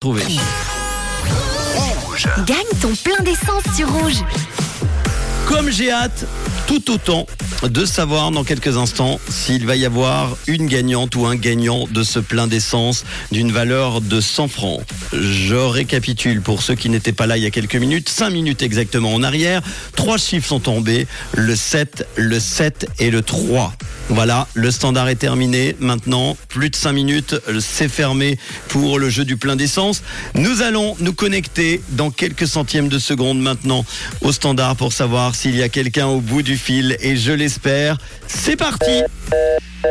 Trouvé. Gagne ton plein d'essence sur Rouge. Comme j'ai hâte, tout autant de savoir dans quelques instants s'il va y avoir une gagnante ou un gagnant de ce plein d'essence d'une valeur de 100 francs. Je récapitule pour ceux qui n'étaient pas là il y a quelques minutes, 5 minutes exactement en arrière. Trois chiffres sont tombés, le 7, le 7 et le 3. Voilà, le standard est terminé. Maintenant, plus de 5 minutes, c'est fermé pour le jeu du plein d'essence. Nous allons nous connecter dans quelques centièmes de seconde maintenant au standard pour savoir s'il y a quelqu'un au bout du fil et je l'espère. C'est parti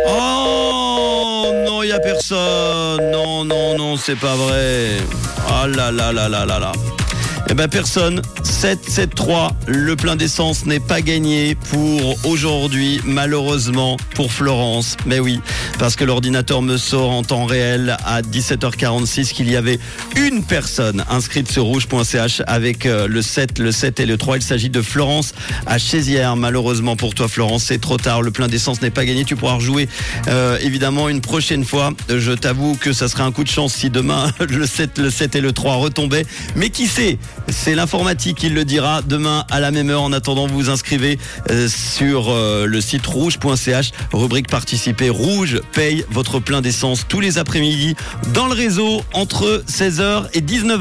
Oh non, il n'y a personne. Non, non, non, c'est pas vrai. Ah là là là là là là. Eh ben personne. 7-7-3. Le plein d'essence n'est pas gagné pour aujourd'hui, malheureusement, pour Florence. Mais oui, parce que l'ordinateur me sort en temps réel à 17h46 qu'il y avait une personne inscrite sur rouge.ch avec euh, le 7, le 7 et le 3. Il s'agit de Florence à Chézières. Malheureusement pour toi, Florence, c'est trop tard. Le plein d'essence n'est pas gagné. Tu pourras rejouer euh, évidemment une prochaine fois. Je t'avoue que ça serait un coup de chance si demain le 7, le 7 et le 3 retombaient. Mais qui sait? C'est l'informatique qui le dira demain à la même heure. En attendant, vous inscrivez euh, sur euh, le site rouge.ch, rubrique participer. Rouge paye votre plein d'essence tous les après-midi dans le réseau entre 16h et 19h.